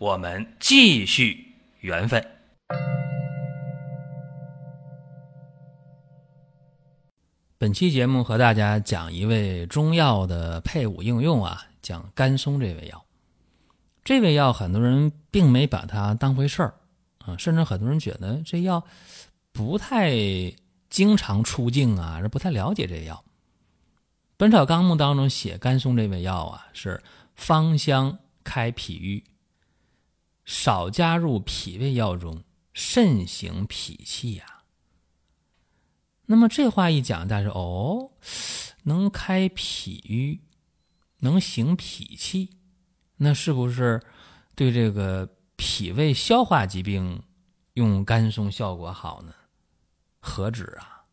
我们继续缘分。本期节目和大家讲一味中药的配伍应用啊，讲甘松这味药。这味药很多人并没把它当回事儿啊，甚至很多人觉得这药不太经常出镜啊，不太了解这药。《本草纲目》当中写甘松这味药啊，是芳香开脾郁，少加入脾胃药中，慎行脾气呀。那么这话一讲，大家说哦，能开脾郁，能行脾气，那是不是对这个脾胃消化疾病用甘松效果好呢？何止啊！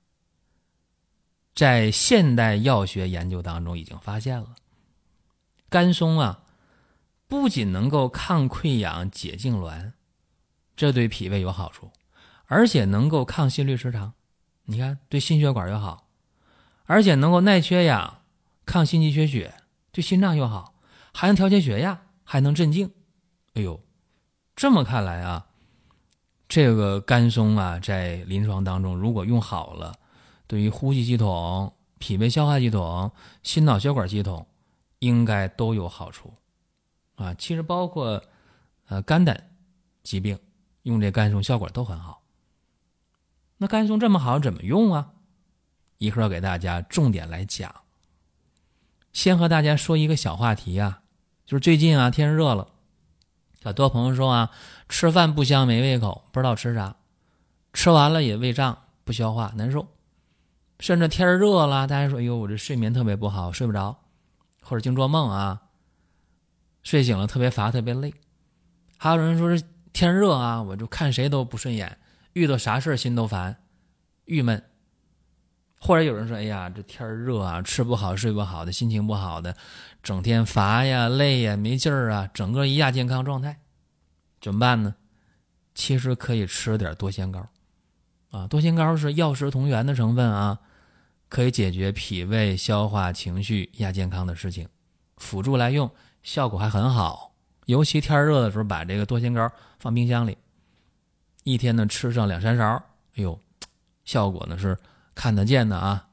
在现代药学研究当中已经发现了，甘松啊，不仅能够抗溃疡、解痉挛，这对脾胃有好处，而且能够抗心律失常。你看，对心血管又好，而且能够耐缺氧、抗心肌缺血，对心脏又好，还能调节血压，还能镇静。哎呦，这么看来啊，这个甘松啊，在临床当中如果用好了，对于呼吸系统、脾胃消化系统、心脑血管系统，应该都有好处啊。其实包括呃肝胆疾病，用这甘松效果都很好。那甘松这么好，怎么用啊？一会儿给大家重点来讲。先和大家说一个小话题啊，就是最近啊天热了，很多朋友说啊吃饭不香没胃口，不知道吃啥，吃完了也胃胀不消化难受，甚至天热了，大家说哎呦我这睡眠特别不好，睡不着，或者净做梦啊，睡醒了特别乏特别累，还有人说是天热啊，我就看谁都不顺眼。遇到啥事心都烦、郁闷，或者有人说：“哎呀，这天热啊，吃不好、睡不好的，心情不好的，整天乏呀、累呀、没劲儿啊，整个一亚健康状态，怎么办呢？”其实可以吃点多仙膏，啊，多仙膏是药食同源的成分啊，可以解决脾胃、消化、情绪、亚健康的事情，辅助来用，效果还很好。尤其天热的时候，把这个多仙膏放冰箱里。一天呢吃上两三勺，哎呦，效果呢是看得见的啊。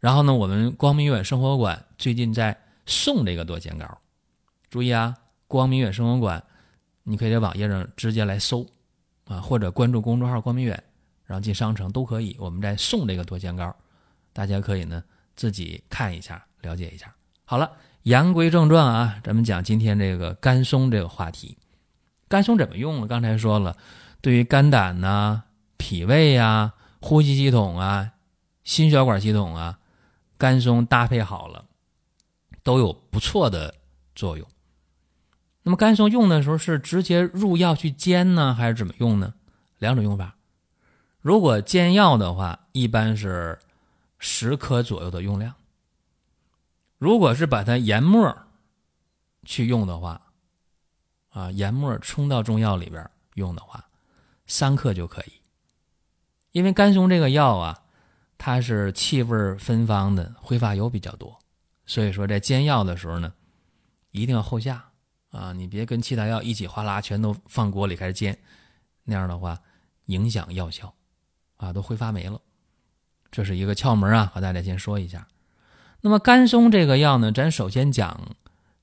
然后呢，我们光明远生活馆最近在送这个多仙膏，注意啊，光明远生活馆，你可以在网页上直接来搜啊，或者关注公众号光明远，然后进商城都可以。我们在送这个多仙膏，大家可以呢自己看一下，了解一下。好了，言归正传啊，咱们讲今天这个甘松这个话题。甘松怎么用呢？刚才说了。对于肝胆呐、脾胃呀、呼吸系统啊、心血管系统啊，甘松搭配好了，都有不错的作用。那么甘松用的时候是直接入药去煎呢，还是怎么用呢？两种用法。如果煎药的话，一般是十克左右的用量。如果是把它研末去用的话，啊，研末冲到中药里边用的话。三克就可以，因为甘松这个药啊，它是气味芬芳的，挥发油比较多，所以说在煎药的时候呢，一定要后下啊，你别跟其他药一起哗啦全都放锅里开始煎，那样的话影响药效啊，都挥发没了。这是一个窍门啊，和大家先说一下。那么甘松这个药呢，咱首先讲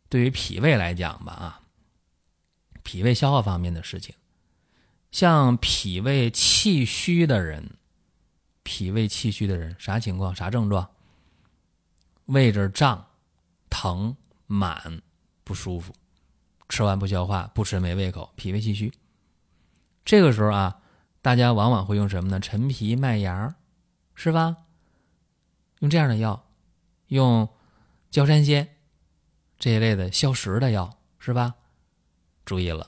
对于脾胃来讲吧啊，脾胃消化方面的事情。像脾胃气虚的人，脾胃气虚的人啥情况？啥症状？胃这胀、疼、满、不舒服，吃完不消化，不吃没胃口，脾胃气虚。这个时候啊，大家往往会用什么呢？陈皮、麦芽，是吧？用这样的药，用焦山仙这一类的消食的药，是吧？注意了。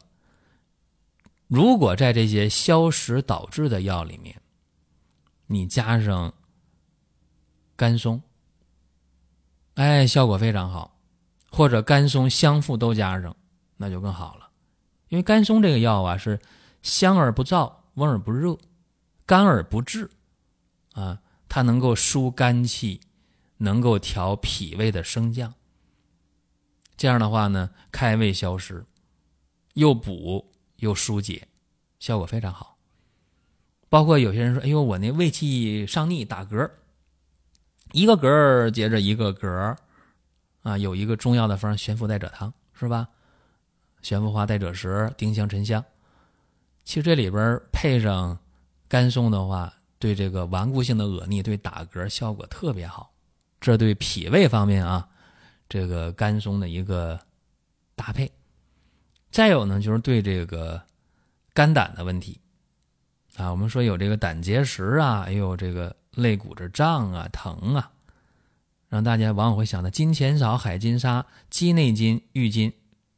如果在这些消食导致的药里面，你加上甘松，哎，效果非常好，或者甘松香附都加上，那就更好了。因为甘松这个药啊，是香而不燥，温而不热，甘而不滞，啊，它能够疏肝气，能够调脾胃的升降。这样的话呢，开胃消食，又补又疏解，效果非常好。包括有些人说：“哎呦，我那胃气上逆，打嗝，一个嗝接着一个嗝，啊，有一个中药的方悬浮带者汤，是吧？悬浮花带者石、丁香、沉香。其实这里边配上甘松的话，对这个顽固性的恶逆、对打嗝效果特别好。这对脾胃方面啊，这个甘松的一个搭配。再有呢，就是对这个肝胆的问题。”啊，我们说有这个胆结石啊，也有这个肋骨这胀啊、疼啊，让大家往往会想到金钱草、海金沙、鸡内金、郁金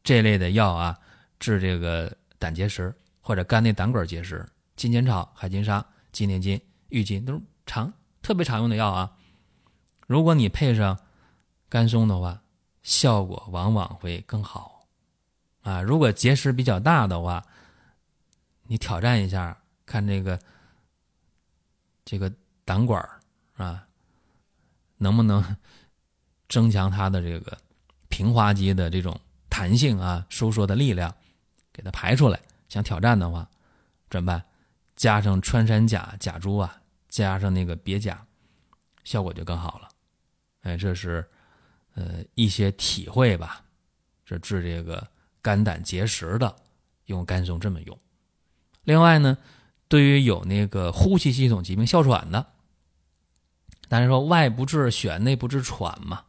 这类的药啊，治这个胆结石或者肝内胆管结石。金钱草、海金沙、鸡内金、郁金都是常特别常用的药啊。如果你配上甘松的话，效果往往会更好啊。如果结石比较大的话，你挑战一下。看这个，这个胆管啊，能不能增强它的这个平滑肌的这种弹性啊、收缩的力量，给它排出来？想挑战的话，怎么办？加上穿山甲、甲猪啊，加上那个鳖甲，效果就更好了。哎，这是呃一些体会吧。这治这个肝胆结石的，用甘松这么用。另外呢。对于有那个呼吸系统疾病哮喘的，大家说外不治癣，内不治喘嘛。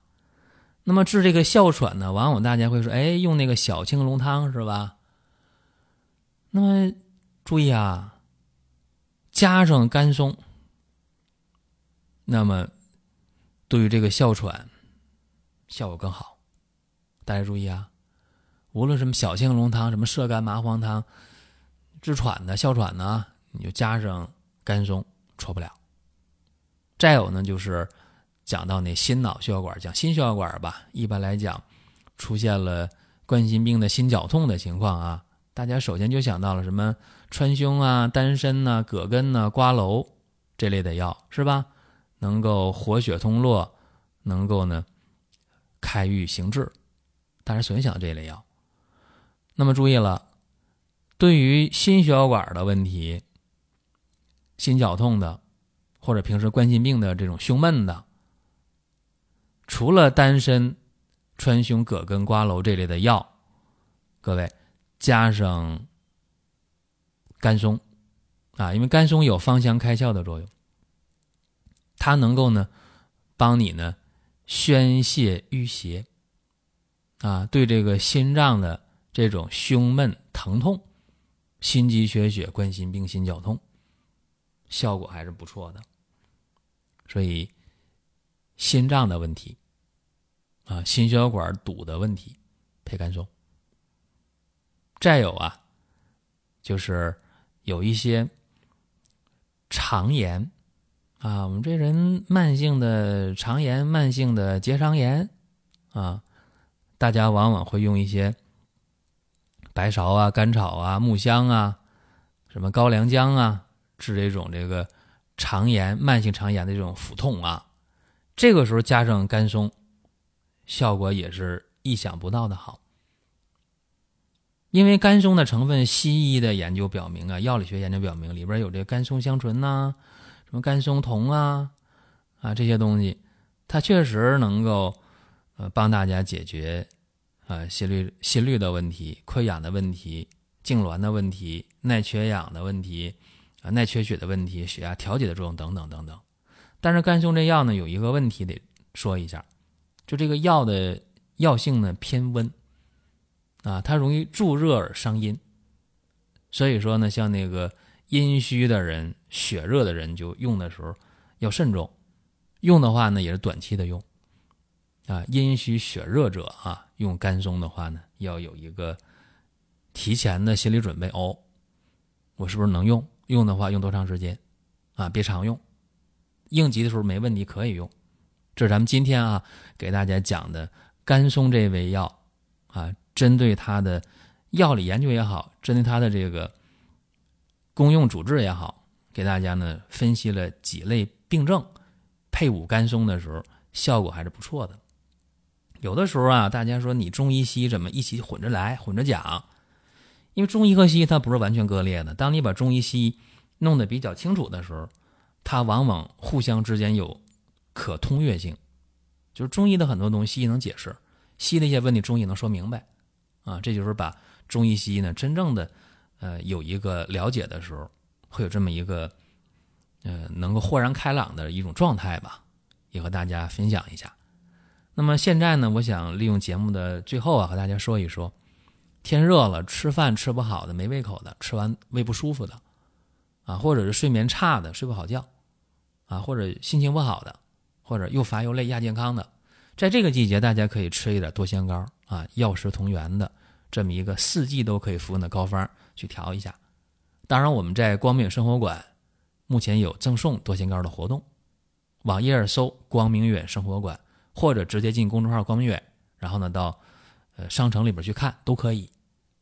那么治这个哮喘呢，往往大家会说，哎，用那个小青龙汤是吧？那么注意啊，加上甘松，那么对于这个哮喘效果更好。大家注意啊，无论什么小青龙汤、什么射干麻黄汤，治喘的哮喘呢。你就加上甘松，错不了。再有呢，就是讲到那心脑血管，讲心血管吧。一般来讲，出现了冠心病的心绞痛的情况啊，大家首先就想到了什么川芎啊、丹参呐、葛根呐、瓜蒌这类的药，是吧？能够活血通络，能够呢开郁行滞，大家首先想到这类药。那么注意了，对于心血管的问题。心绞痛的，或者平时冠心病的这种胸闷的，除了丹参、川芎、葛根、瓜蒌这类的药，各位加上甘松啊，因为甘松有芳香开窍的作用，它能够呢帮你呢宣泄淤邪啊，对这个心脏的这种胸闷疼痛、心肌缺血、冠心病、心绞痛。效果还是不错的，所以心脏的问题啊，心血管堵的问题，配甘松。再有啊，就是有一些肠炎啊，我们这人慢性的肠炎、慢性的结肠炎啊，大家往往会用一些白芍啊、甘草啊、木香啊、什么高良姜啊。治这种这个肠炎、慢性肠炎的这种腹痛啊，这个时候加上甘松，效果也是意想不到的好。因为甘松的成分，西医的研究表明啊，药理学研究表明里边有这甘松香醇呐，么甘松酮啊，啊这些东西，它确实能够呃帮大家解决啊心率心率的问题、溃疡的问题、痉挛的问题、耐缺氧的问题。啊耐缺血的问题、血压调节的作用等等等等，但是甘松这药呢有一个问题得说一下，就这个药的药性呢偏温，啊，它容易助热而伤阴，所以说呢，像那个阴虚的人、血热的人就用的时候要慎重，用的话呢也是短期的用，啊，阴虚血热者啊用甘松的话呢要有一个提前的心理准备哦。我是不是能用？用的话用多长时间？啊，别常用，应急的时候没问题可以用。这是咱们今天啊给大家讲的甘松这味药啊，针对它的药理研究也好，针对它的这个功用主治也好，给大家呢分析了几类病症，配伍甘松的时候效果还是不错的。有的时候啊，大家说你中医西医怎么一起混着来、混着讲？因为中医和西医它不是完全割裂的。当你把中医西医弄得比较清楚的时候，它往往互相之间有可通越性。就是中医的很多东西，西医能解释；西医的一些问题，中医能说明白。啊，这就是把中医西医呢真正的呃有一个了解的时候，会有这么一个呃能够豁然开朗的一种状态吧，也和大家分享一下。那么现在呢，我想利用节目的最后啊，和大家说一说，天热了，吃饭吃不好的，没胃口的，吃完胃不舒服的，啊，或者是睡眠差的，睡不好觉，啊，或者心情不好的，或者又乏又累亚健康的，在这个季节，大家可以吃一点多香膏啊，药食同源的这么一个四季都可以服用的膏方去调一下。当然，我们在光明生活馆目前有赠送多仙膏的活动，网页搜“光明远生活馆”。或者直接进公众号“光明远”，然后呢到呃商城里边去看都可以。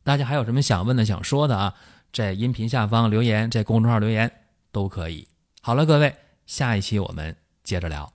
大家还有什么想问的、想说的啊？在音频下方留言，在公众号留言都可以。好了，各位，下一期我们接着聊。